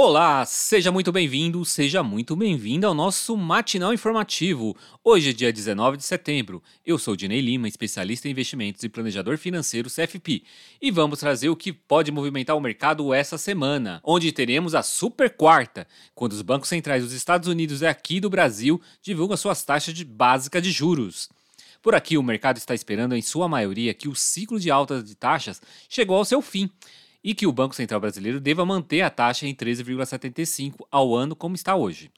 Olá, seja muito bem-vindo, seja muito bem-vinda ao nosso matinal informativo. Hoje é dia 19 de setembro. Eu sou Dinei Lima, especialista em investimentos e planejador financeiro CFP, e vamos trazer o que pode movimentar o mercado essa semana, onde teremos a super quarta, quando os bancos centrais dos Estados Unidos e aqui do Brasil divulgam suas taxas de básica de juros. Por aqui, o mercado está esperando, em sua maioria, que o ciclo de alta de taxas chegou ao seu fim e que o Banco Central Brasileiro deva manter a taxa em 13,75 ao ano como está hoje.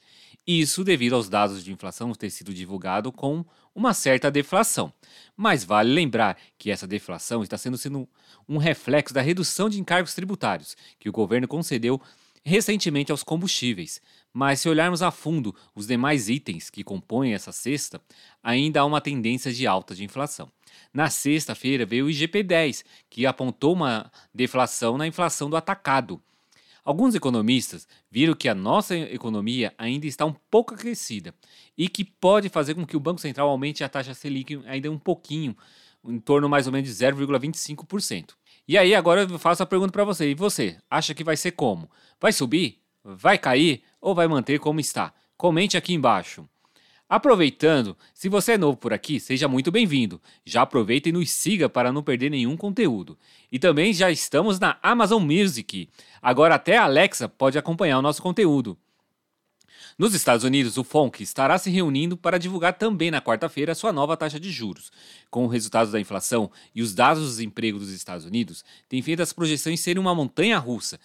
Isso devido aos dados de inflação ter sido divulgado com uma certa deflação. Mas vale lembrar que essa deflação está sendo, sendo um reflexo da redução de encargos tributários que o governo concedeu recentemente aos combustíveis. Mas se olharmos a fundo os demais itens que compõem essa cesta, ainda há uma tendência de alta de inflação. Na sexta-feira veio o IGP-10, que apontou uma deflação na inflação do atacado. Alguns economistas viram que a nossa economia ainda está um pouco aquecida e que pode fazer com que o Banco Central aumente a taxa Selic ainda um pouquinho, em torno mais ou menos de 0,25%. E aí agora eu faço a pergunta para você, e você, acha que vai ser como? Vai subir? Vai cair? Ou vai manter como está? Comente aqui embaixo. Aproveitando, se você é novo por aqui, seja muito bem-vindo. Já aproveita e nos siga para não perder nenhum conteúdo. E também já estamos na Amazon Music. Agora até a Alexa pode acompanhar o nosso conteúdo. Nos Estados Unidos, o FONC estará se reunindo para divulgar também na quarta-feira sua nova taxa de juros. Com os resultados da inflação e os dados do desemprego dos Estados Unidos, tem feito as projeções serem uma montanha russa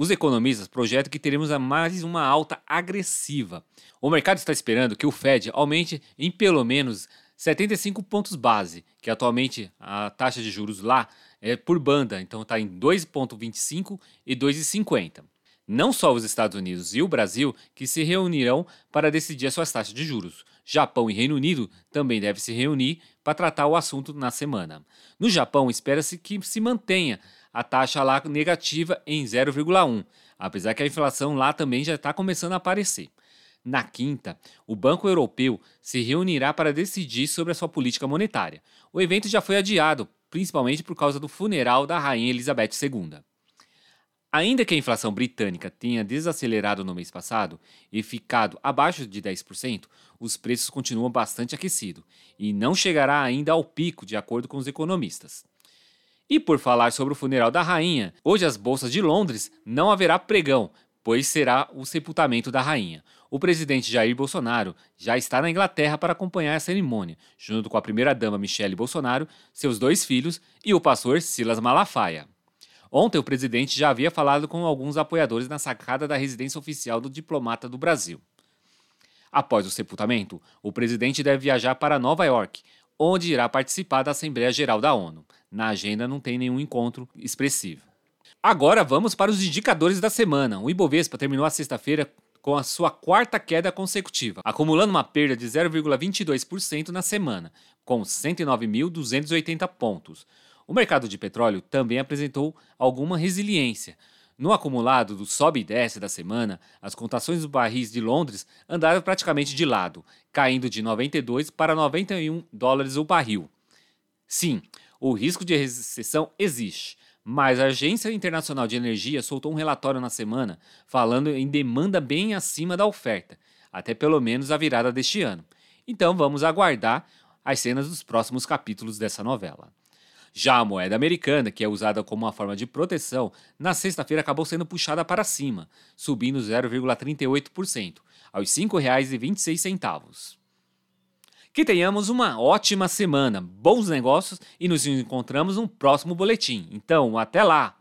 os economistas projetam que teremos mais uma alta agressiva. O mercado está esperando que o Fed aumente em pelo menos 75 pontos base, que atualmente a taxa de juros lá é por banda, então está em 2,25 e 2,50. Não só os Estados Unidos e o Brasil que se reunirão para decidir as suas taxas de juros. Japão e Reino Unido também devem se reunir para tratar o assunto na semana. No Japão, espera-se que se mantenha a taxa lá negativa em 0,1, apesar que a inflação lá também já está começando a aparecer. Na quinta, o Banco Europeu se reunirá para decidir sobre a sua política monetária. O evento já foi adiado, principalmente por causa do funeral da Rainha Elizabeth II. Ainda que a inflação britânica tenha desacelerado no mês passado e ficado abaixo de 10%, os preços continuam bastante aquecidos e não chegará ainda ao pico, de acordo com os economistas. E por falar sobre o funeral da rainha, hoje as bolsas de Londres não haverá pregão, pois será o sepultamento da rainha. O presidente Jair Bolsonaro já está na Inglaterra para acompanhar a cerimônia, junto com a primeira-dama Michele Bolsonaro, seus dois filhos e o pastor Silas Malafaia. Ontem, o presidente já havia falado com alguns apoiadores na sacada da residência oficial do diplomata do Brasil. Após o sepultamento, o presidente deve viajar para Nova York, onde irá participar da Assembleia Geral da ONU. Na agenda não tem nenhum encontro expressivo. Agora vamos para os indicadores da semana. O Ibovespa terminou a sexta-feira com a sua quarta queda consecutiva, acumulando uma perda de 0,22% na semana, com 109.280 pontos. O mercado de petróleo também apresentou alguma resiliência, no acumulado do sobe e desce da semana, as contações dos barris de Londres andaram praticamente de lado, caindo de 92 para 91 dólares o barril. Sim, o risco de recessão existe, mas a Agência Internacional de Energia soltou um relatório na semana falando em demanda bem acima da oferta, até pelo menos a virada deste ano. Então vamos aguardar as cenas dos próximos capítulos dessa novela. Já a moeda americana, que é usada como uma forma de proteção, na sexta-feira acabou sendo puxada para cima, subindo 0,38%, aos R$ 5,26. Que tenhamos uma ótima semana, bons negócios e nos encontramos no próximo boletim. Então, até lá!